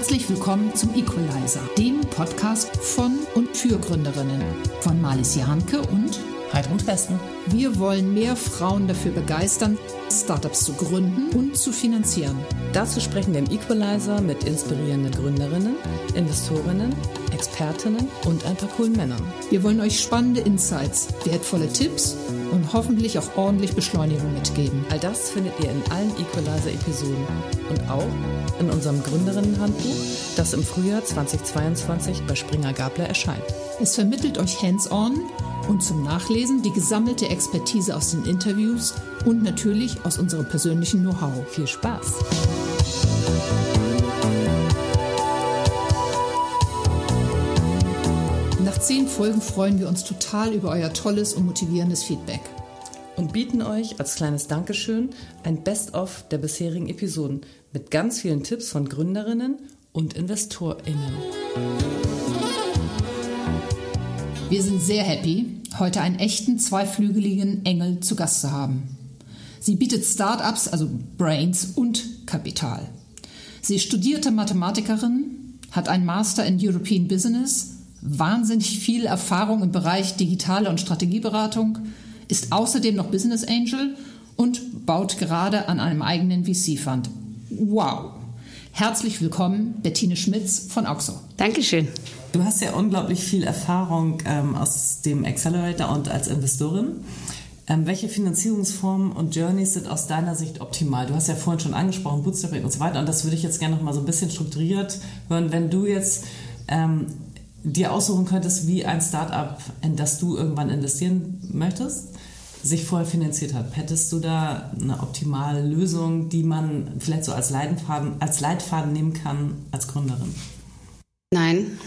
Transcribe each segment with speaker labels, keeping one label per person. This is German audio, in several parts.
Speaker 1: Herzlich willkommen zum Equalizer, dem Podcast von und für Gründerinnen von Malis Jahnke und
Speaker 2: Heidrun Westen.
Speaker 1: Wir wollen mehr Frauen dafür begeistern, Startups zu gründen und zu finanzieren.
Speaker 2: Dazu sprechen wir im Equalizer mit inspirierenden Gründerinnen, Investorinnen, Expertinnen und ein paar coolen Männern.
Speaker 1: Wir wollen euch spannende Insights, wertvolle Tipps und hoffentlich auch ordentlich Beschleunigung mitgeben.
Speaker 2: All das findet ihr in allen Equalizer-Episoden und auch in unserem Gründerinnenhandbuch, das im Frühjahr 2022 bei Springer Gabler erscheint.
Speaker 1: Es vermittelt euch hands-on und zum Nachlesen die gesammelte Expertise aus den Interviews und natürlich aus unserem persönlichen Know-how.
Speaker 2: Viel Spaß!
Speaker 1: Nach zehn Folgen freuen wir uns total über euer tolles und motivierendes Feedback.
Speaker 2: Und bieten euch als kleines Dankeschön ein Best-of der bisherigen Episoden mit ganz vielen Tipps von Gründerinnen und InvestorInnen.
Speaker 1: Wir sind sehr happy, heute einen echten zweiflügeligen Engel zu Gast zu haben. Sie bietet Startups, also Brains und Kapital. Sie studierte Mathematikerin, hat einen Master in European Business, wahnsinnig viel Erfahrung im Bereich digitale und Strategieberatung, ist außerdem noch Business Angel und baut gerade an einem eigenen VC-Fund. Wow! Herzlich willkommen, Bettine Schmitz von Auxo.
Speaker 3: Dankeschön.
Speaker 2: Du hast ja unglaublich viel Erfahrung ähm, aus dem Accelerator und als Investorin. Ähm, welche Finanzierungsformen und Journeys sind aus deiner Sicht optimal? Du hast ja vorhin schon angesprochen, Bootstrapping und so weiter. Und das würde ich jetzt gerne noch mal so ein bisschen strukturiert hören. Wenn du jetzt ähm, dir aussuchen könntest, wie ein Startup, in das du irgendwann investieren möchtest, sich vorher finanziert hat. Hättest du da eine optimale Lösung, die man vielleicht so als Leitfaden, als Leitfaden nehmen kann als Gründerin?
Speaker 3: Nein,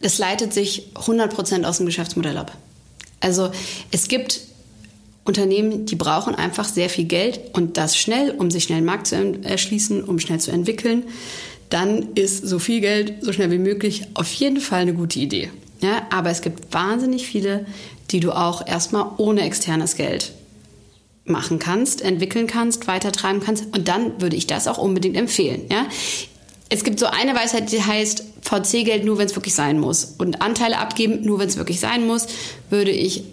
Speaker 3: es leitet sich 100% aus dem Geschäftsmodell ab. Also es gibt Unternehmen, die brauchen einfach sehr viel Geld und das schnell, um sich schnell einen Markt zu erschließen, um schnell zu entwickeln. Dann ist so viel Geld so schnell wie möglich auf jeden Fall eine gute Idee. Ja, aber es gibt wahnsinnig viele, die du auch erstmal ohne externes Geld machen kannst, entwickeln kannst, weitertreiben kannst. Und dann würde ich das auch unbedingt empfehlen. Ja? Es gibt so eine Weisheit, die heißt, VC-Geld nur, wenn es wirklich sein muss. Und Anteile abgeben, nur wenn es wirklich sein muss, würde ich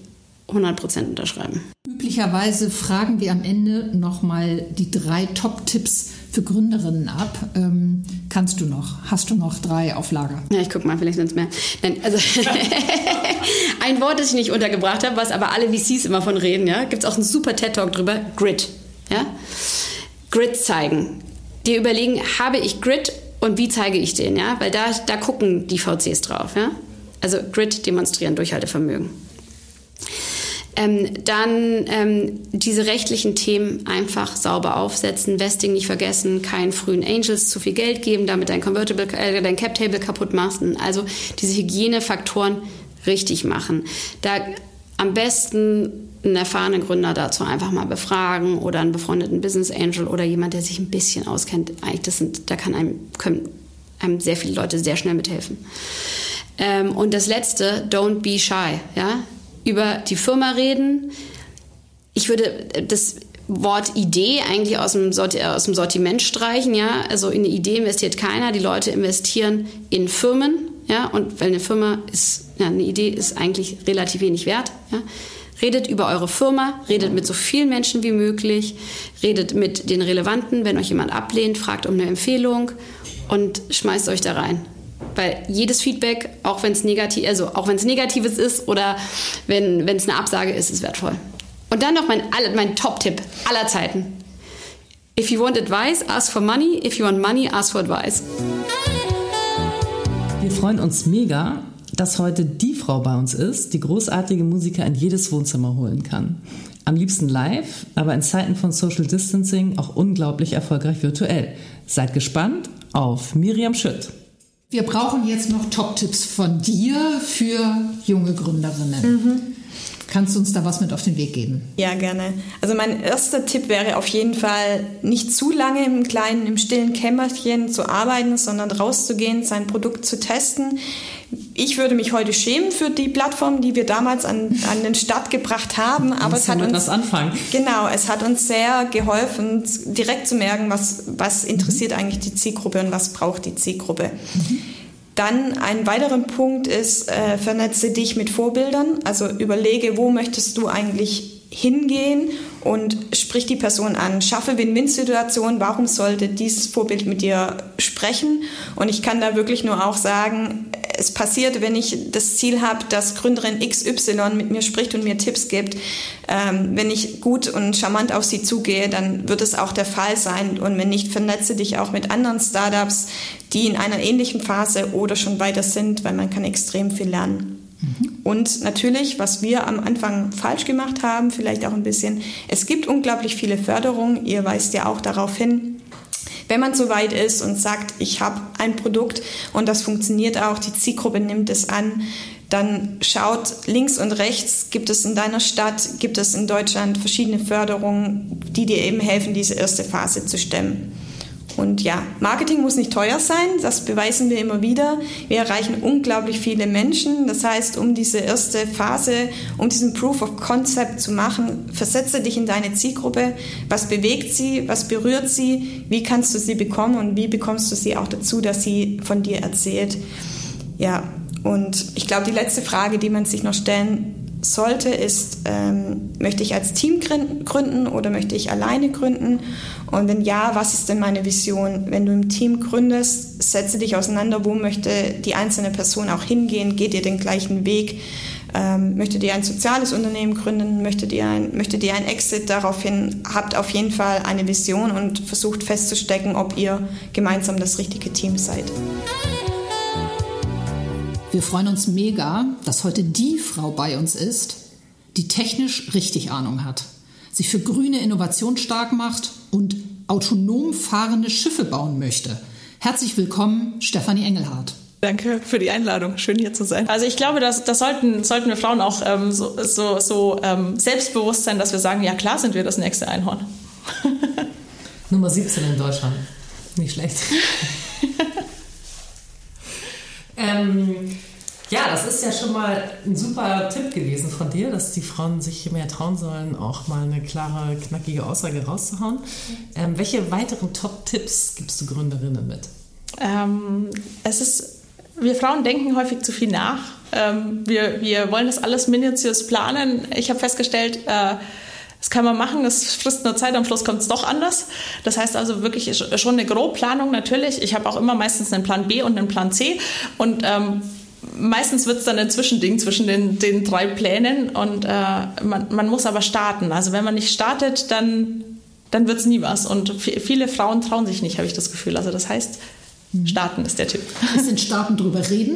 Speaker 3: 100% unterschreiben.
Speaker 1: Üblicherweise fragen wir am Ende nochmal die drei Top-Tipps für Gründerinnen ab. Ähm, kannst du noch? Hast du noch drei auf Lager?
Speaker 3: Ja, ich guck mal, vielleicht sind es mehr. Nein, also ein Wort, das ich nicht untergebracht habe, was aber alle VCs immer von reden, ja, gibt es auch einen super TED-Talk drüber, Grit. Ja? Grit zeigen. Dir überlegen, habe ich Grit und wie zeige ich den, ja? Weil da, da gucken die VCs drauf, ja? Also Grit demonstrieren, Durchhaltevermögen. Ähm, dann ähm, diese rechtlichen Themen einfach sauber aufsetzen, Vesting nicht vergessen, keinen frühen Angels zu viel Geld geben, damit dein Convertible, äh, dein Cap Table kaputt machst. Also diese Hygienefaktoren richtig machen. Da am besten einen erfahrenen Gründer dazu einfach mal befragen oder einen befreundeten Business Angel oder jemand, der sich ein bisschen auskennt. Eigentlich, sind, da kann einem, können einem sehr viele Leute sehr schnell mithelfen. Ähm, und das letzte, don't be shy. Ja? Über die Firma reden. Ich würde das Wort Idee eigentlich aus dem, aus dem Sortiment streichen. Ja? Also in eine Idee investiert keiner. Die Leute investieren in Firmen. Ja? Und weil eine Firma ist, ja, eine Idee ist eigentlich relativ wenig wert. Ja? Redet über eure Firma, redet mit so vielen Menschen wie möglich, redet mit den Relevanten. Wenn euch jemand ablehnt, fragt um eine Empfehlung und schmeißt euch da rein. Weil jedes Feedback, auch wenn es negativ, also auch wenn es negatives ist oder wenn es eine Absage ist, ist wertvoll. Und dann noch mein, mein Top-Tipp aller Zeiten. If you want advice, ask for money. If you want money, ask for advice.
Speaker 2: Wir freuen uns mega, dass heute die Frau bei uns ist, die großartige Musiker in jedes Wohnzimmer holen kann. Am liebsten live, aber in Zeiten von Social Distancing auch unglaublich erfolgreich virtuell. Seid gespannt auf Miriam Schütt.
Speaker 1: Wir brauchen jetzt noch Top-Tipps von dir für junge Gründerinnen. Mhm. Kannst du uns da was mit auf den Weg geben?
Speaker 4: Ja, gerne. Also mein erster Tipp wäre auf jeden Fall, nicht zu lange im kleinen, im stillen Kämmerchen zu arbeiten, sondern rauszugehen, sein Produkt zu testen. Ich würde mich heute schämen für die Plattform, die wir damals an, an den Start gebracht haben, aber es hat uns
Speaker 2: was anfangen.
Speaker 4: Genau, es hat uns sehr geholfen, direkt zu merken, was, was interessiert mhm. eigentlich die Zielgruppe und was braucht die Zielgruppe. Mhm. Dann ein weiterer Punkt ist, äh, vernetze dich mit Vorbildern, also überlege, wo möchtest du eigentlich hingehen und sprich die Person an. Schaffe Win-Win-Situationen. Warum sollte dieses Vorbild mit dir sprechen? Und ich kann da wirklich nur auch sagen, es passiert, wenn ich das Ziel habe, dass Gründerin XY mit mir spricht und mir Tipps gibt. Ähm, wenn ich gut und charmant auf sie zugehe, dann wird es auch der Fall sein. Und wenn nicht, vernetze dich auch mit anderen Startups, die in einer ähnlichen Phase oder schon weiter sind, weil man kann extrem viel lernen. Und natürlich, was wir am Anfang falsch gemacht haben, vielleicht auch ein bisschen, es gibt unglaublich viele Förderungen. Ihr weist ja auch darauf hin, wenn man so weit ist und sagt, ich habe ein Produkt und das funktioniert auch, die Zielgruppe nimmt es an, dann schaut links und rechts, gibt es in deiner Stadt, gibt es in Deutschland verschiedene Förderungen, die dir eben helfen, diese erste Phase zu stemmen. Und ja, Marketing muss nicht teuer sein, das beweisen wir immer wieder. Wir erreichen unglaublich viele Menschen. Das heißt, um diese erste Phase, um diesen Proof of Concept zu machen, versetze dich in deine Zielgruppe. Was bewegt sie? Was berührt sie? Wie kannst du sie bekommen? Und wie bekommst du sie auch dazu, dass sie von dir erzählt? Ja, und ich glaube, die letzte Frage, die man sich noch stellen sollte, ist, ähm, möchte ich als Team gründen oder möchte ich alleine gründen? Und wenn ja, was ist denn meine Vision? Wenn du im Team gründest, setze dich auseinander, wo möchte die einzelne Person auch hingehen? Geht ihr den gleichen Weg? Ähm, möchtet ihr ein soziales Unternehmen gründen? Möchtet ihr ein, möchtet ihr ein Exit? Daraufhin habt auf jeden Fall eine Vision und versucht festzustecken, ob ihr gemeinsam das richtige Team seid.
Speaker 1: Wir freuen uns mega, dass heute die Frau bei uns ist, die technisch richtig Ahnung hat, sich für grüne Innovation stark macht und autonom fahrende Schiffe bauen möchte. Herzlich willkommen, Stefanie Engelhardt.
Speaker 5: Danke für die Einladung. Schön hier zu sein. Also ich glaube, das, das sollten, sollten wir Frauen auch ähm, so, so, so ähm, selbstbewusst sein, dass wir sagen, ja klar sind wir das nächste Einhorn.
Speaker 2: Nummer 17 in Deutschland. Nicht schlecht. Ähm, ja, das ist ja schon mal ein super Tipp gewesen von dir, dass die Frauen sich mehr trauen sollen, auch mal eine klare, knackige Aussage rauszuhauen. Ähm, welche weiteren Top-Tipps gibst du Gründerinnen mit?
Speaker 5: Ähm, es ist, wir Frauen denken häufig zu viel nach. Ähm, wir, wir wollen das alles minutiös planen. Ich habe festgestellt, äh, das kann man machen, es frisst nur Zeit, am Schluss kommt es doch anders. Das heißt also wirklich schon eine Grobplanung natürlich. Ich habe auch immer meistens einen Plan B und einen Plan C und ähm, meistens wird es dann ein Zwischending zwischen den, den drei Plänen und äh, man, man muss aber starten. Also wenn man nicht startet, dann, dann wird es nie was. Und viele Frauen trauen sich nicht, habe ich das Gefühl. Also das heißt, mhm. starten ist der Tipp.
Speaker 1: Ist denn Starten drüber reden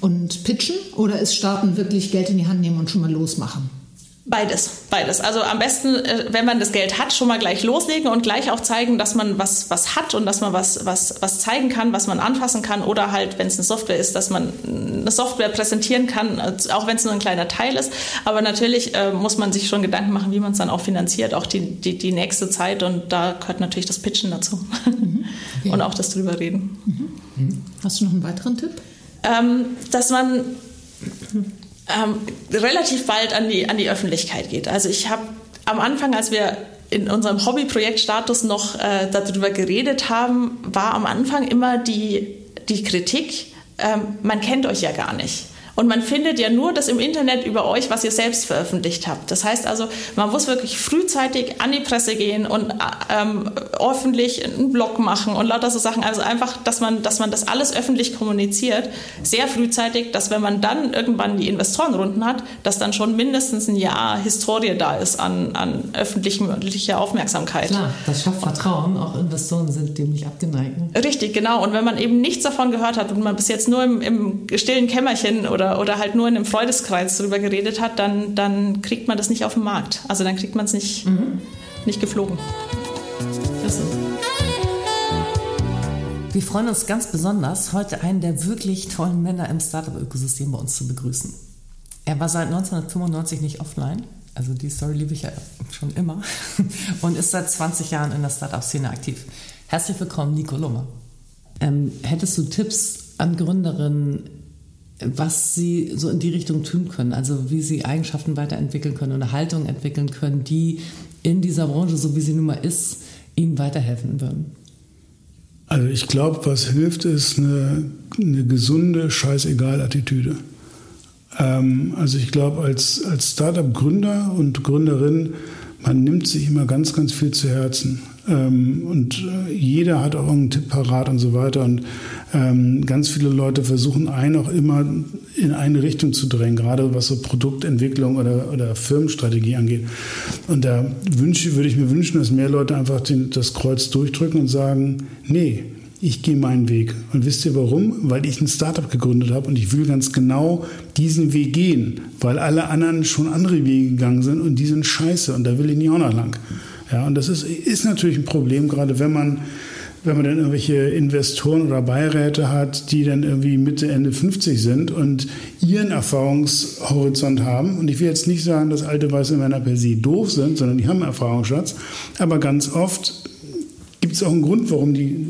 Speaker 1: und pitchen oder ist Starten wirklich Geld in die Hand nehmen und schon mal losmachen?
Speaker 5: Beides, beides. Also am besten, äh, wenn man das Geld hat, schon mal gleich loslegen und gleich auch zeigen, dass man was, was hat und dass man was, was, was zeigen kann, was man anfassen kann. Oder halt, wenn es eine Software ist, dass man eine Software präsentieren kann, auch wenn es nur ein kleiner Teil ist. Aber natürlich äh, muss man sich schon Gedanken machen, wie man es dann auch finanziert, auch die, die, die nächste Zeit. Und da gehört natürlich das Pitchen dazu. Mhm. Okay. Und auch das drüber reden.
Speaker 1: Mhm. Hast du noch einen weiteren Tipp?
Speaker 5: Ähm, dass man ähm, relativ bald an die, an die Öffentlichkeit geht. Also ich habe am Anfang, als wir in unserem Hobbyprojektstatus noch äh, darüber geredet haben, war am Anfang immer die, die Kritik, ähm, man kennt euch ja gar nicht. Und man findet ja nur das im Internet über euch, was ihr selbst veröffentlicht habt. Das heißt also, man muss wirklich frühzeitig an die Presse gehen und ähm, öffentlich einen Blog machen und lauter so Sachen. Also einfach, dass man, dass man das alles öffentlich kommuniziert, sehr frühzeitig, dass wenn man dann irgendwann die Investorenrunden hat, dass dann schon mindestens ein Jahr Historie da ist an, an öffentlicher Aufmerksamkeit.
Speaker 2: Klar, das schafft Vertrauen. Auch Investoren sind dem nicht abgeneigt.
Speaker 5: Richtig, genau. Und wenn man eben nichts davon gehört hat und man bis jetzt nur im, im stillen Kämmerchen oder oder, oder halt nur in einem Freudeskreis darüber geredet hat, dann, dann kriegt man das nicht auf den Markt. Also dann kriegt man es nicht, mhm. nicht geflogen.
Speaker 2: Wir freuen uns ganz besonders, heute einen der wirklich tollen Männer im Startup-Ökosystem bei uns zu begrüßen. Er war seit 1995 nicht offline, also die Story liebe ich ja schon immer, und ist seit 20 Jahren in der Startup-Szene aktiv. Herzlich willkommen, Nico Lummer. Ähm, hättest du Tipps an Gründerinnen was sie so in die Richtung tun können, also wie sie Eigenschaften weiterentwickeln können oder Haltung entwickeln können, die in dieser Branche, so wie sie nun mal ist, ihnen weiterhelfen würden?
Speaker 6: Also ich glaube, was hilft, ist eine, eine gesunde Scheißegal-Attitüde. Ähm, also ich glaube, als, als Startup-Gründer und Gründerin, man nimmt sich immer ganz, ganz viel zu Herzen. Ähm, und äh, jeder hat auch einen Tipp parat und so weiter. Und ähm, ganz viele Leute versuchen einen auch immer in eine Richtung zu drängen, gerade was so Produktentwicklung oder, oder Firmenstrategie angeht. Und da wünsche, würde ich mir wünschen, dass mehr Leute einfach den, das Kreuz durchdrücken und sagen, nee, ich gehe meinen Weg. Und wisst ihr warum? Weil ich ein Startup gegründet habe und ich will ganz genau diesen Weg gehen, weil alle anderen schon andere Wege gegangen sind und die sind scheiße und da will ich nicht auch noch lang. Ja, und das ist, ist natürlich ein Problem, gerade wenn man, wenn man dann irgendwelche Investoren oder Beiräte hat, die dann irgendwie Mitte, Ende 50 sind und ihren Erfahrungshorizont haben. Und ich will jetzt nicht sagen, dass alte weiße Männer per se doof sind, sondern die haben Erfahrungsschatz. Aber ganz oft gibt es auch einen Grund, warum die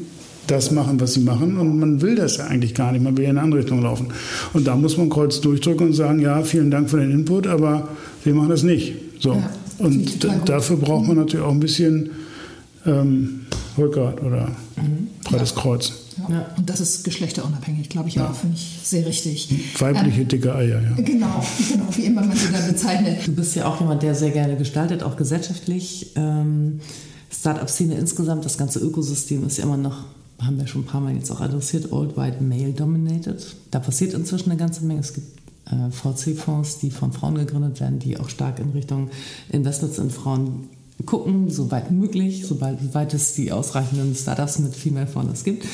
Speaker 6: das machen, was sie machen. Und man will das ja eigentlich gar nicht. Man will ja in eine andere Richtung laufen. Und da muss man Kreuz durchdrücken und sagen, ja, vielen Dank für den Input, aber wir machen das nicht. So. Ja. Und dafür braucht man natürlich auch ein bisschen ähm, Rückgrat oder mhm. breites ja. Kreuz.
Speaker 1: Ja. Und das ist geschlechterunabhängig, glaube ich ja. auch, finde ich sehr richtig.
Speaker 6: Weibliche ähm, dicke Eier, ja.
Speaker 1: Genau, genau, wie immer man sie da bezeichnet.
Speaker 2: Du bist ja auch jemand, der sehr gerne gestaltet, auch gesellschaftlich. Ähm, Startup-Szene insgesamt, das ganze Ökosystem ist ja immer noch, haben wir schon ein paar Mal jetzt auch adressiert, old white male dominated. Da passiert inzwischen eine ganze Menge. Es gibt äh, VC-Fonds, die von Frauen gegründet werden, die auch stark in Richtung Investments in Frauen gucken, soweit möglich, soweit es die ausreichenden Startups mit Female Founders gibt.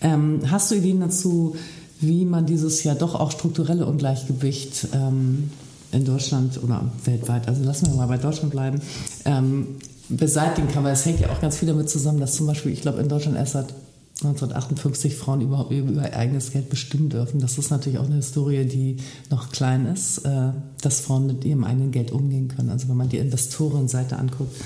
Speaker 2: Ähm, hast du Ideen dazu, wie man dieses ja doch auch strukturelle Ungleichgewicht ähm, in Deutschland oder weltweit, also lassen wir mal bei Deutschland bleiben, ähm, beseitigen kann? Weil es hängt ja auch ganz viel damit zusammen, dass zum Beispiel, ich glaube, in Deutschland erst seit 1958 Frauen überhaupt über ihr eigenes Geld bestimmen dürfen. Das ist natürlich auch eine Historie, die noch klein ist, äh, dass Frauen mit ihrem eigenen Geld umgehen können. Also wenn man die Investorenseite anguckt.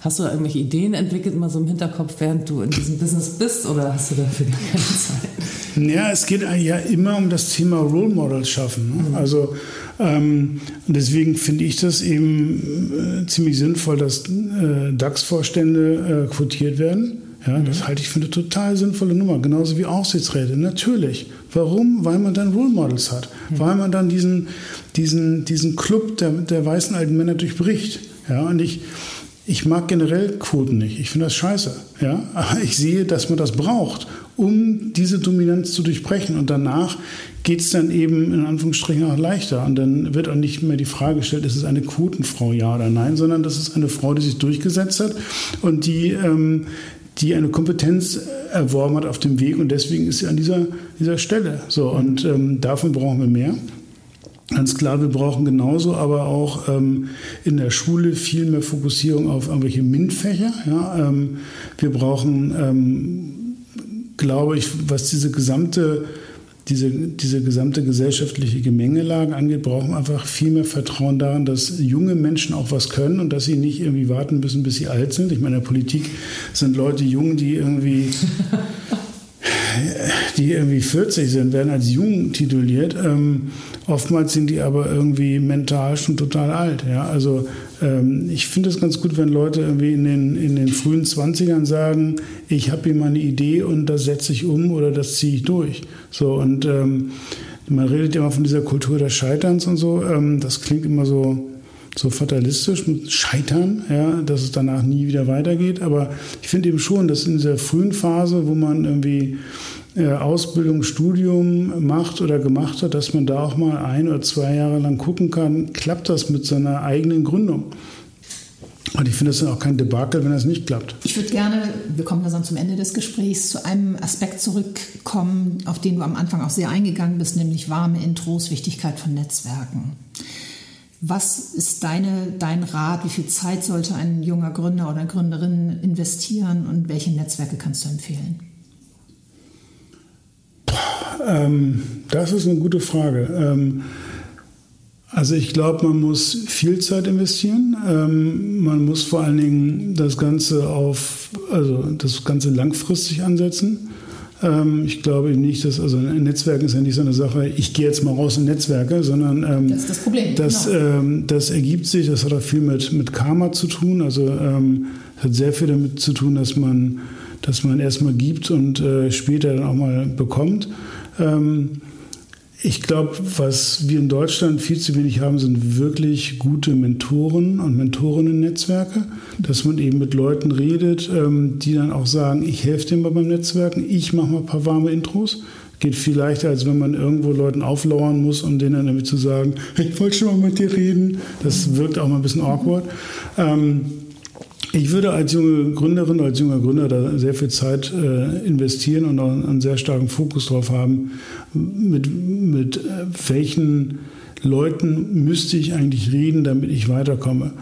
Speaker 2: Hast du da irgendwelche Ideen entwickelt, mal so im Hinterkopf, während du in diesem Business bist, oder hast du dafür keine Zeit?
Speaker 6: Ja, es geht ja immer um das Thema Role Models schaffen. Ne? Mhm. Also ähm, deswegen finde ich das eben äh, ziemlich sinnvoll, dass äh, DAX-Vorstände äh, quotiert werden ja, das halte ich für eine total sinnvolle Nummer, genauso wie Aufsichtsräte. Natürlich. Warum? Weil man dann Role Models hat, mhm. weil man dann diesen, diesen, diesen Club der, der weißen alten Männer durchbricht. Ja, und ich, ich mag generell Quoten nicht. Ich finde das scheiße. Ja, aber ich sehe, dass man das braucht, um diese Dominanz zu durchbrechen. Und danach geht es dann eben in Anführungsstrichen auch leichter. Und dann wird auch nicht mehr die Frage gestellt, ist es eine Quotenfrau, ja oder nein, sondern das ist eine Frau, die sich durchgesetzt hat und die ähm, die eine Kompetenz erworben hat auf dem Weg und deswegen ist sie an dieser, dieser Stelle. So, und ähm, davon brauchen wir mehr. Ganz klar, wir brauchen genauso aber auch ähm, in der Schule viel mehr Fokussierung auf irgendwelche MINT-Fächer. Ja? Ähm, wir brauchen, ähm, glaube ich, was diese gesamte diese, diese gesamte gesellschaftliche Gemengelage angeht, brauchen einfach viel mehr Vertrauen daran, dass junge Menschen auch was können und dass sie nicht irgendwie warten müssen, bis sie alt sind. Ich meine, in der Politik sind Leute jung, die irgendwie die irgendwie 40 sind, werden als jung tituliert. Ähm, oftmals sind die aber irgendwie mental schon total alt. Ja? Also ähm, ich finde es ganz gut, wenn Leute irgendwie in den, in den frühen 20ern sagen, ich habe hier mal eine Idee und das setze ich um oder das ziehe ich durch. So und ähm, man redet ja immer von dieser Kultur des Scheiterns und so. Ähm, das klingt immer so so fatalistisch mit Scheitern, ja, dass es danach nie wieder weitergeht. Aber ich finde eben schon, dass in dieser frühen Phase, wo man irgendwie Ausbildung, Studium macht oder gemacht hat, dass man da auch mal ein oder zwei Jahre lang gucken kann, klappt das mit seiner eigenen Gründung. Und ich finde es dann auch kein Debakel, wenn das nicht klappt.
Speaker 1: Ich würde gerne, wir kommen dann zum Ende des Gesprächs, zu einem Aspekt zurückkommen, auf den du am Anfang auch sehr eingegangen bist, nämlich warme Intros, Wichtigkeit von Netzwerken. Was ist deine, dein Rat? Wie viel Zeit sollte ein junger Gründer oder Gründerin investieren und welche Netzwerke kannst du empfehlen?
Speaker 6: Ähm, das ist eine gute Frage. Ähm, also ich glaube, man muss viel Zeit investieren. Ähm, man muss vor allen Dingen das Ganze auf, also das Ganze langfristig ansetzen. Ähm, ich glaube nicht, dass, also ein Netzwerk ist ja nicht so eine Sache, ich gehe jetzt mal raus in Netzwerke, sondern ähm,
Speaker 1: das ist das Problem.
Speaker 6: Das, genau. ähm, das ergibt sich, das hat auch viel mit, mit Karma zu tun. Also ähm, hat sehr viel damit zu tun, dass man, dass man erstmal gibt und äh, später dann auch mal bekommt. Ähm, ich glaube, was wir in Deutschland viel zu wenig haben, sind wirklich gute Mentoren und Mentorinnen-Netzwerke, dass man eben mit Leuten redet, ähm, die dann auch sagen, ich helfe dir mal beim Netzwerken, ich mache mal ein paar warme Intros. Geht viel leichter, als wenn man irgendwo Leuten auflauern muss, um denen dann damit zu sagen, ich wollte schon mal mit dir reden. Das wirkt auch mal ein bisschen awkward. Ähm, ich würde als junge Gründerin, als junger Gründer da sehr viel Zeit äh, investieren und auch einen sehr starken Fokus drauf haben, mit, mit äh, welchen Leuten müsste ich eigentlich reden, damit ich weiterkomme.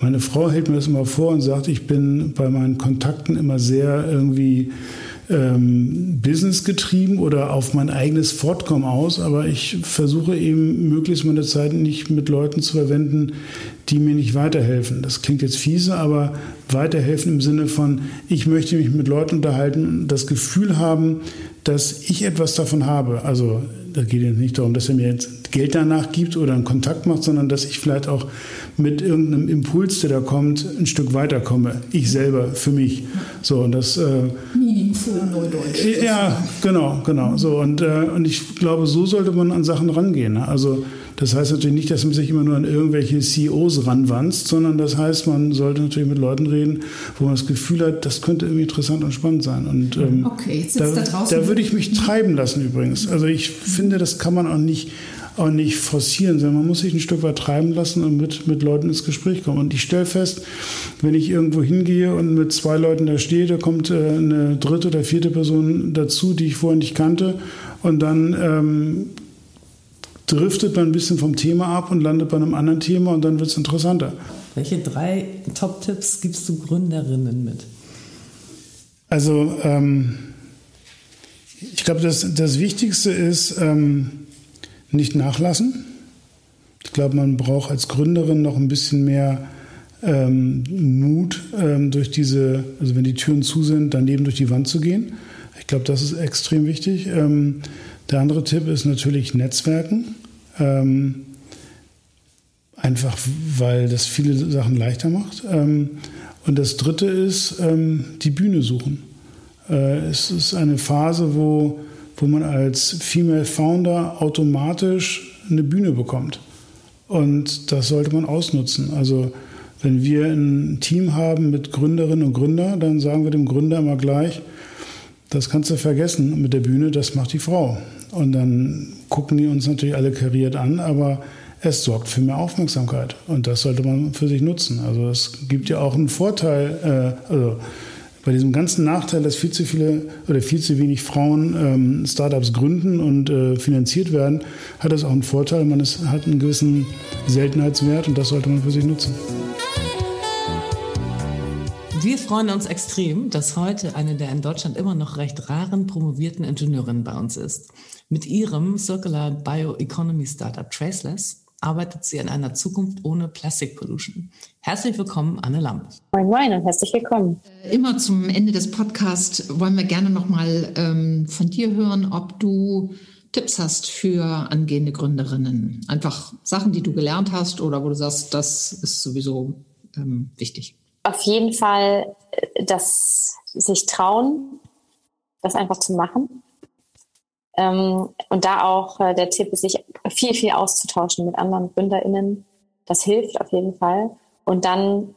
Speaker 6: Meine Frau hält mir das immer vor und sagt, ich bin bei meinen Kontakten immer sehr irgendwie ähm, Business getrieben oder auf mein eigenes Fortkommen aus, aber ich versuche eben möglichst meine Zeit nicht mit Leuten zu verwenden, die mir nicht weiterhelfen. Das klingt jetzt fiese, aber weiterhelfen im Sinne von, ich möchte mich mit Leuten unterhalten und das Gefühl haben, dass ich etwas davon habe. Also da geht es nicht darum, dass er mir jetzt Geld danach gibt oder einen Kontakt macht, sondern dass ich vielleicht auch mit irgendeinem Impuls, der da kommt, ein Stück weiterkomme. Ich selber, für mich. So, und das. Äh,
Speaker 1: Meaningful Neudeutsch.
Speaker 6: Ja, genau, genau. So, und, äh, und ich glaube, so sollte man an Sachen rangehen. Ne? Also, das heißt natürlich nicht, dass man sich immer nur an irgendwelche CEOs ranwanzt, sondern das heißt, man sollte natürlich mit Leuten reden, wo man das Gefühl hat, das könnte irgendwie interessant und spannend sein. Und ähm,
Speaker 1: okay, jetzt
Speaker 6: da,
Speaker 1: da, draußen.
Speaker 6: da würde ich mich treiben lassen übrigens. Also ich finde, das kann man auch nicht auch nicht forcieren, sondern man muss sich ein Stück weit treiben lassen und mit, mit Leuten ins Gespräch kommen. Und ich stelle fest, wenn ich irgendwo hingehe und mit zwei Leuten da stehe, da kommt äh, eine dritte oder vierte Person dazu, die ich vorher nicht kannte. Und dann ähm, driftet man ein bisschen vom Thema ab und landet bei einem anderen Thema und dann wird es interessanter.
Speaker 2: Welche drei Top-Tipps gibst du Gründerinnen mit?
Speaker 6: Also ähm, ich glaube, das, das Wichtigste ist ähm, nicht nachlassen. Ich glaube, man braucht als Gründerin noch ein bisschen mehr ähm, Mut, ähm, durch diese, also wenn die Türen zu sind, daneben durch die Wand zu gehen. Ich glaube, das ist extrem wichtig. Der andere Tipp ist natürlich Netzwerken. Ähm, einfach weil das viele Sachen leichter macht. Ähm, und das dritte ist ähm, die Bühne suchen. Äh, es ist eine Phase, wo, wo man als Female Founder automatisch eine Bühne bekommt. Und das sollte man ausnutzen. Also wenn wir ein Team haben mit Gründerinnen und Gründern, dann sagen wir dem Gründer immer gleich, das kannst du vergessen mit der Bühne, das macht die Frau. Und dann gucken die uns natürlich alle kariert an, aber es sorgt für mehr Aufmerksamkeit. Und das sollte man für sich nutzen. Also es gibt ja auch einen Vorteil, äh, also bei diesem ganzen Nachteil, dass viel zu viele oder viel zu wenig Frauen ähm, Startups gründen und äh, finanziert werden, hat es auch einen Vorteil. Man ist, hat einen gewissen Seltenheitswert und das sollte man für sich nutzen.
Speaker 2: Wir freuen uns extrem, dass heute eine der in Deutschland immer noch recht raren promovierten Ingenieurinnen bei uns ist. Mit ihrem Circular Bioeconomy Startup Traceless arbeitet sie an einer Zukunft ohne Plastic Pollution. Herzlich willkommen, Anne Lamp.
Speaker 7: Moin, moin und herzlich willkommen.
Speaker 1: Äh, immer zum Ende des Podcasts wollen wir gerne nochmal ähm, von dir hören, ob du Tipps hast für angehende Gründerinnen. Einfach Sachen, die du gelernt hast oder wo du sagst, das ist sowieso ähm, wichtig
Speaker 7: auf jeden Fall äh, das sich trauen, das einfach zu machen. Ähm, und da auch äh, der Tipp ist, sich viel, viel auszutauschen mit anderen GründerInnen. Das hilft auf jeden Fall. Und dann,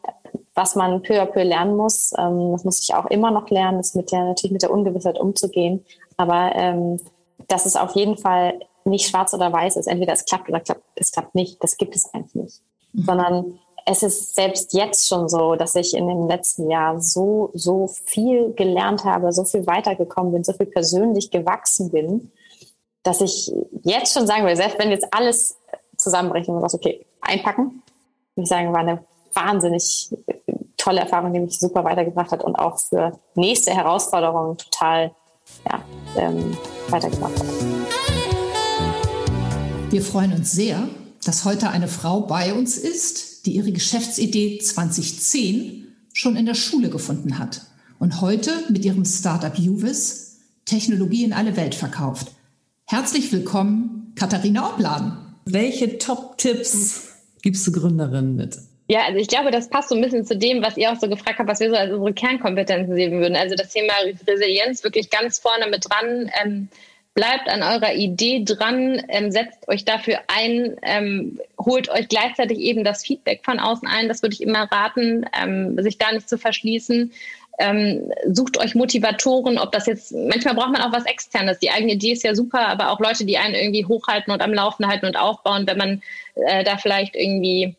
Speaker 7: was man peu à peu lernen muss, ähm, das muss ich auch immer noch lernen, ist mit der, natürlich mit der Ungewissheit umzugehen. Aber ähm, dass es auf jeden Fall nicht schwarz oder weiß ist, entweder es klappt oder klappt, es klappt nicht, das gibt es eigentlich nicht. Mhm. Sondern es ist selbst jetzt schon so, dass ich in dem letzten Jahr so, so viel gelernt habe, so viel weitergekommen bin, so viel persönlich gewachsen bin, dass ich jetzt schon sagen will, selbst wenn jetzt alles zusammenbrechen und was okay, einpacken, würde ich sagen, war eine wahnsinnig tolle Erfahrung, die mich super weitergebracht hat und auch für nächste Herausforderungen total ja, ähm, weitergebracht hat.
Speaker 1: Wir freuen uns sehr, dass heute eine Frau bei uns ist, die ihre Geschäftsidee 2010 schon in der Schule gefunden hat und heute mit ihrem Startup Juvis Technologie in alle Welt verkauft. Herzlich willkommen, Katharina Obladen.
Speaker 2: Welche Top-Tipps gibst du Gründerinnen mit?
Speaker 8: Ja, also ich glaube, das passt so ein bisschen zu dem, was ihr auch so gefragt habt, was wir so als unsere Kernkompetenzen sehen würden. Also das Thema Resilienz wirklich ganz vorne mit dran. Ähm, bleibt an eurer Idee dran, ähm, setzt euch dafür ein, ähm, holt euch gleichzeitig eben das Feedback von außen ein. Das würde ich immer raten, ähm, sich da nicht zu verschließen. Ähm, sucht euch Motivatoren, ob das jetzt, manchmal braucht man auch was Externes. Die eigene Idee ist ja super, aber auch Leute, die einen irgendwie hochhalten und am Laufen halten und aufbauen, wenn man äh, da vielleicht irgendwie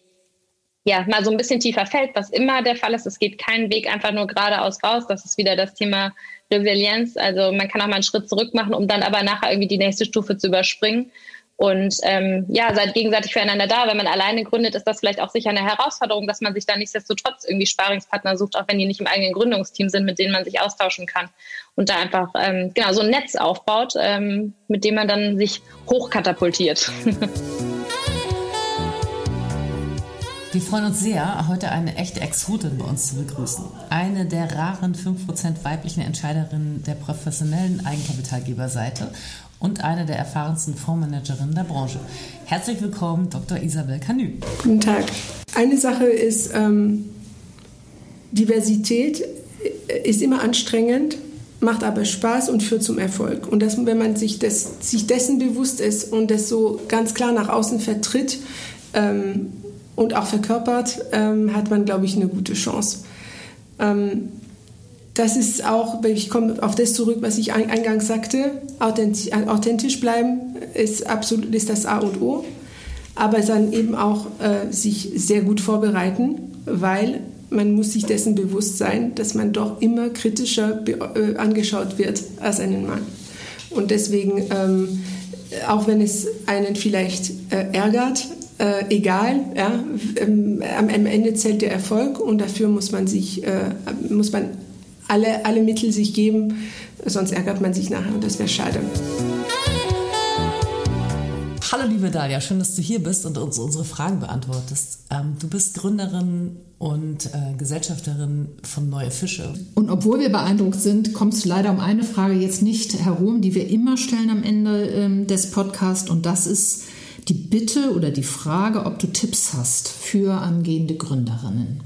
Speaker 8: ja, mal so ein bisschen tiefer fällt, was immer der Fall ist. Es geht keinen Weg einfach nur geradeaus raus. Das ist wieder das Thema Resilienz. Also man kann auch mal einen Schritt zurück machen, um dann aber nachher irgendwie die nächste Stufe zu überspringen. Und ähm, ja, seid gegenseitig füreinander da. Wenn man alleine gründet, ist das vielleicht auch sicher eine Herausforderung, dass man sich da nichtsdestotrotz irgendwie Sparingspartner sucht, auch wenn die nicht im eigenen Gründungsteam sind, mit denen man sich austauschen kann. Und da einfach ähm, genau so ein Netz aufbaut, ähm, mit dem man dann sich hochkatapultiert.
Speaker 2: Wir freuen uns sehr, heute eine echte Exotin bei uns zu begrüßen. Eine der raren 5% weiblichen Entscheiderinnen der professionellen Eigenkapitalgeberseite und eine der erfahrensten Fondsmanagerinnen der Branche. Herzlich willkommen, Dr. Isabel Canü.
Speaker 9: Guten Tag. Eine Sache ist, ähm, Diversität ist immer anstrengend, macht aber Spaß und führt zum Erfolg. Und das, wenn man sich, das, sich dessen bewusst ist und das so ganz klar nach außen vertritt, ähm, und auch verkörpert, ähm, hat man, glaube ich, eine gute Chance. Ähm, das ist auch, ich komme auf das zurück, was ich eingangs sagte, authentisch, authentisch bleiben ist absolut ist das A und O, aber dann eben auch äh, sich sehr gut vorbereiten, weil man muss sich dessen bewusst sein, dass man doch immer kritischer äh, angeschaut wird als einen Mann. Und deswegen, ähm, auch wenn es einen vielleicht äh, ärgert, äh, egal. Ja? Ähm, am Ende zählt der Erfolg und dafür muss man sich, äh, muss man alle, alle Mittel sich geben, sonst ärgert man sich nachher und das wäre schade.
Speaker 2: Hallo liebe Dalia, schön, dass du hier bist und uns unsere Fragen beantwortest. Ähm, du bist Gründerin und äh, Gesellschafterin von Neue Fische.
Speaker 1: Und obwohl wir beeindruckt sind, kommst du leider um eine Frage jetzt nicht herum, die wir immer stellen am Ende ähm, des Podcasts und das ist, die Bitte oder die Frage, ob du Tipps hast für angehende Gründerinnen.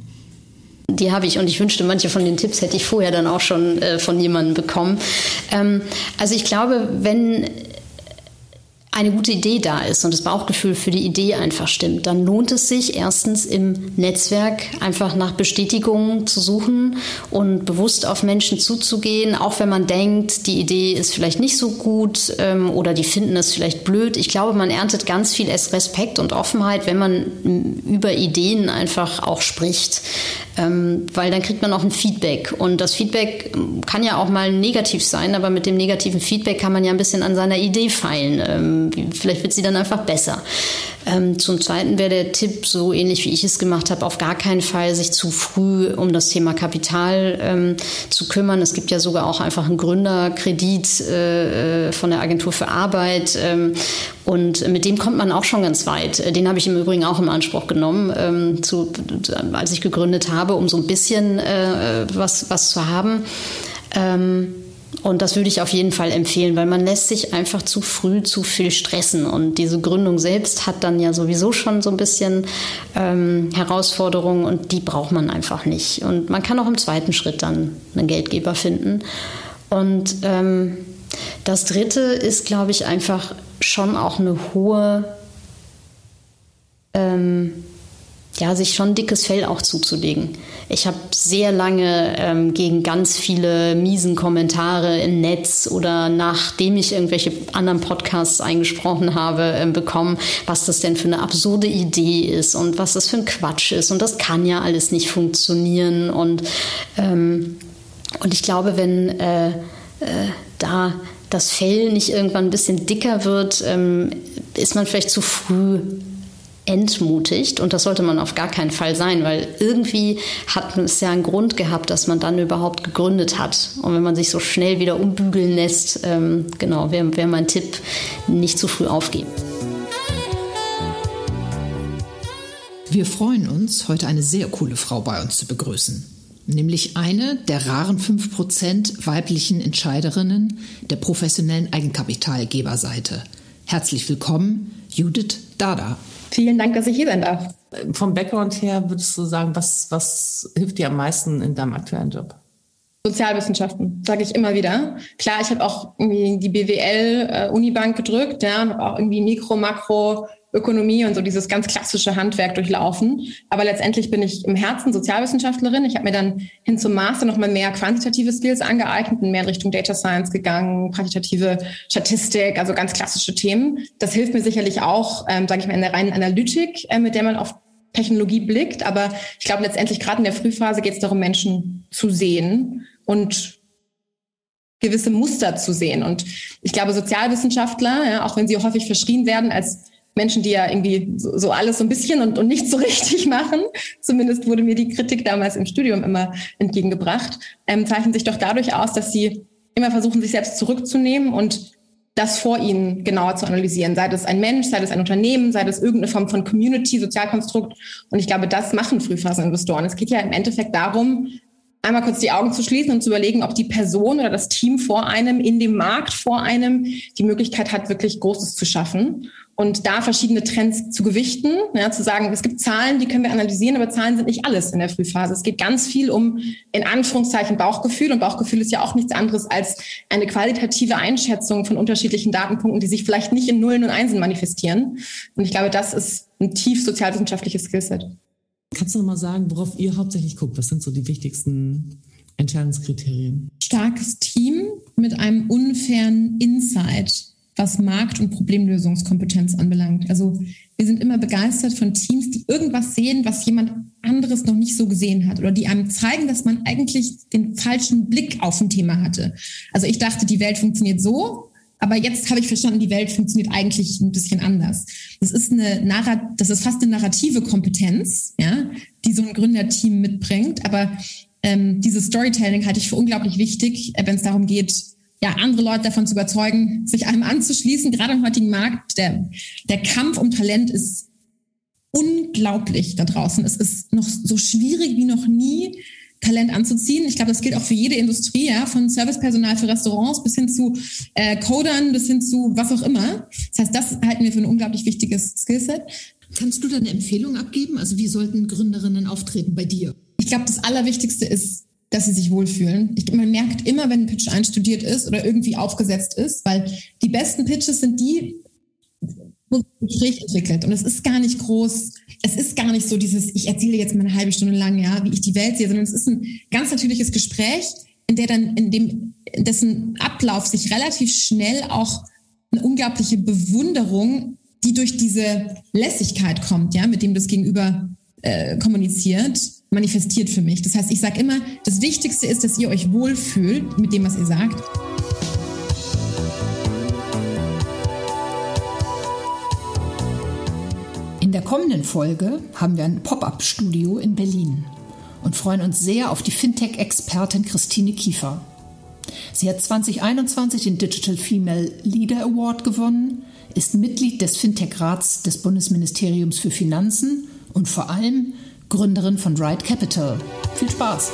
Speaker 10: Die habe ich und ich wünschte, manche von den Tipps hätte ich vorher dann auch schon äh, von jemandem bekommen. Ähm, also ich glaube, wenn eine gute Idee da ist und das Bauchgefühl für die Idee einfach stimmt, dann lohnt es sich erstens im Netzwerk einfach nach Bestätigungen zu suchen und bewusst auf Menschen zuzugehen, auch wenn man denkt, die Idee ist vielleicht nicht so gut ähm, oder die finden es vielleicht blöd. Ich glaube, man erntet ganz viel Respekt und Offenheit, wenn man über Ideen einfach auch spricht, ähm, weil dann kriegt man auch ein Feedback und das Feedback kann ja auch mal negativ sein, aber mit dem negativen Feedback kann man ja ein bisschen an seiner Idee feilen. Ähm, vielleicht wird sie dann einfach besser. Ähm, zum Zweiten wäre der Tipp, so ähnlich wie ich es gemacht habe, auf gar keinen Fall sich zu früh um das Thema Kapital ähm, zu kümmern. Es gibt ja sogar auch einfach einen Gründerkredit äh, äh von der Agentur für Arbeit ähm, und mit dem kommt man auch schon ganz weit. Den habe ich im Übrigen auch im Anspruch genommen, ähm, zu, als ich gegründet habe, um so ein bisschen äh, was, was zu haben. Und das würde ich auf jeden Fall empfehlen, weil man lässt sich einfach zu früh zu viel stressen. Und diese Gründung selbst hat dann ja sowieso schon so ein bisschen ähm, Herausforderungen und die braucht man einfach nicht. Und man kann auch im zweiten Schritt dann einen Geldgeber finden. Und ähm, das Dritte ist, glaube ich, einfach schon auch eine hohe ähm, ja, sich schon dickes Fell auch zuzulegen. Ich habe sehr lange ähm, gegen ganz viele miesen Kommentare im Netz oder nachdem ich irgendwelche anderen Podcasts eingesprochen habe, äh, bekommen, was das denn für eine absurde Idee ist und was das für ein Quatsch ist. Und das kann ja alles nicht funktionieren. Und, ähm, und ich glaube, wenn äh, äh, da das Fell nicht irgendwann ein bisschen dicker wird, ähm, ist man vielleicht zu früh entmutigt und das sollte man auf gar keinen Fall sein, weil irgendwie hat es ja einen Grund gehabt, dass man dann überhaupt gegründet hat. Und wenn man sich so schnell wieder umbügeln lässt, ähm, genau, wäre wär mein Tipp, nicht zu früh aufgeben.
Speaker 1: Wir freuen uns, heute eine sehr coole Frau bei uns zu begrüßen. nämlich eine der raren 5% weiblichen Entscheiderinnen der professionellen Eigenkapitalgeberseite. Herzlich willkommen, Judith Dada.
Speaker 11: Vielen Dank, dass ich hier sein darf.
Speaker 2: Vom Background her würdest du sagen, was, was hilft dir am meisten in deinem aktuellen Job?
Speaker 11: Sozialwissenschaften, sage ich immer wieder. Klar, ich habe auch irgendwie die BWL-Unibank äh, gedrückt, ja, und auch irgendwie Mikro, Makro, Ökonomie und so dieses ganz klassische Handwerk durchlaufen. Aber letztendlich bin ich im Herzen Sozialwissenschaftlerin. Ich habe mir dann hin zum Master nochmal mehr quantitative Skills angeeignet und mehr in Richtung Data Science gegangen, quantitative Statistik, also ganz klassische Themen. Das hilft mir sicherlich auch, ähm, sage ich mal, in der reinen Analytik, äh, mit der man auf Technologie blickt. Aber ich glaube, letztendlich gerade in der Frühphase geht es darum, Menschen zu sehen und gewisse Muster zu sehen. Und ich glaube, Sozialwissenschaftler, ja, auch wenn sie häufig verschrien werden als Menschen, die ja irgendwie so, so alles so ein bisschen und, und nicht so richtig machen, zumindest wurde mir die Kritik damals im Studium immer entgegengebracht, ähm, zeichnen sich doch dadurch aus, dass sie immer versuchen, sich selbst zurückzunehmen und das vor ihnen genauer zu analysieren. Sei das ein Mensch, sei das ein Unternehmen, sei das irgendeine Form von Community, Sozialkonstrukt. Und ich glaube, das machen Frühphaseninvestoren. Es geht ja im Endeffekt darum, einmal kurz die Augen zu schließen und zu überlegen, ob die Person oder das Team vor einem, in dem Markt vor einem, die Möglichkeit hat, wirklich Großes zu schaffen. Und da verschiedene Trends zu gewichten, ja, zu sagen, es gibt Zahlen, die können wir analysieren, aber Zahlen sind nicht alles in der Frühphase. Es geht ganz viel um, in Anführungszeichen, Bauchgefühl. Und Bauchgefühl ist ja auch nichts anderes als eine qualitative Einschätzung von unterschiedlichen Datenpunkten, die sich vielleicht nicht in Nullen und Einsen manifestieren. Und ich glaube, das ist ein tief sozialwissenschaftliches Skillset.
Speaker 2: Kannst du noch mal sagen, worauf ihr hauptsächlich guckt? Was sind so die wichtigsten Entscheidungskriterien?
Speaker 11: Starkes Team mit einem unfairen Insight, was Markt- und Problemlösungskompetenz anbelangt. Also wir sind immer begeistert von Teams, die irgendwas sehen, was jemand anderes noch nicht so gesehen hat oder die einem zeigen, dass man eigentlich den falschen Blick auf ein Thema hatte. Also ich dachte, die Welt funktioniert so, aber jetzt habe ich verstanden, die Welt funktioniert eigentlich ein bisschen anders. Das ist eine Narrat das ist fast eine narrative Kompetenz, ja, die so ein Gründerteam mitbringt. Aber ähm, dieses Storytelling halte ich für unglaublich wichtig, äh, wenn es darum geht, ja, andere Leute davon zu überzeugen, sich einem anzuschließen. Gerade im heutigen Markt, der, der Kampf um Talent ist unglaublich da draußen. Es ist noch so schwierig wie noch nie, Talent anzuziehen. Ich glaube, das gilt auch für jede Industrie, ja, von Servicepersonal für Restaurants bis hin zu äh, Codern, bis hin zu was auch immer. Das heißt, das halten wir für ein unglaublich wichtiges Skillset.
Speaker 1: Kannst du da eine Empfehlung abgeben? Also wie sollten Gründerinnen auftreten bei dir?
Speaker 11: Ich glaube, das Allerwichtigste ist, dass sie sich wohlfühlen. Ich, man merkt immer, wenn ein Pitch einstudiert ist oder irgendwie aufgesetzt ist, weil die besten Pitches sind die, Gespräch entwickelt. Und es ist gar nicht groß, es ist gar nicht so dieses, ich erzähle jetzt mal eine halbe Stunde lang, ja, wie ich die Welt sehe, sondern es ist ein ganz natürliches Gespräch, in der dann, in dem, dessen Ablauf sich relativ schnell auch eine unglaubliche Bewunderung, die durch diese Lässigkeit kommt, ja, mit dem das Gegenüber äh, kommuniziert, manifestiert für mich. Das heißt, ich sage immer, das Wichtigste ist, dass ihr euch wohlfühlt mit dem, was ihr sagt.
Speaker 1: In der kommenden Folge haben wir ein Pop-up-Studio in Berlin und freuen uns sehr auf die Fintech-Expertin Christine Kiefer. Sie hat 2021 den Digital Female Leader Award gewonnen, ist Mitglied des Fintech-Rats des Bundesministeriums für Finanzen und vor allem Gründerin von Ride Capital. Viel Spaß!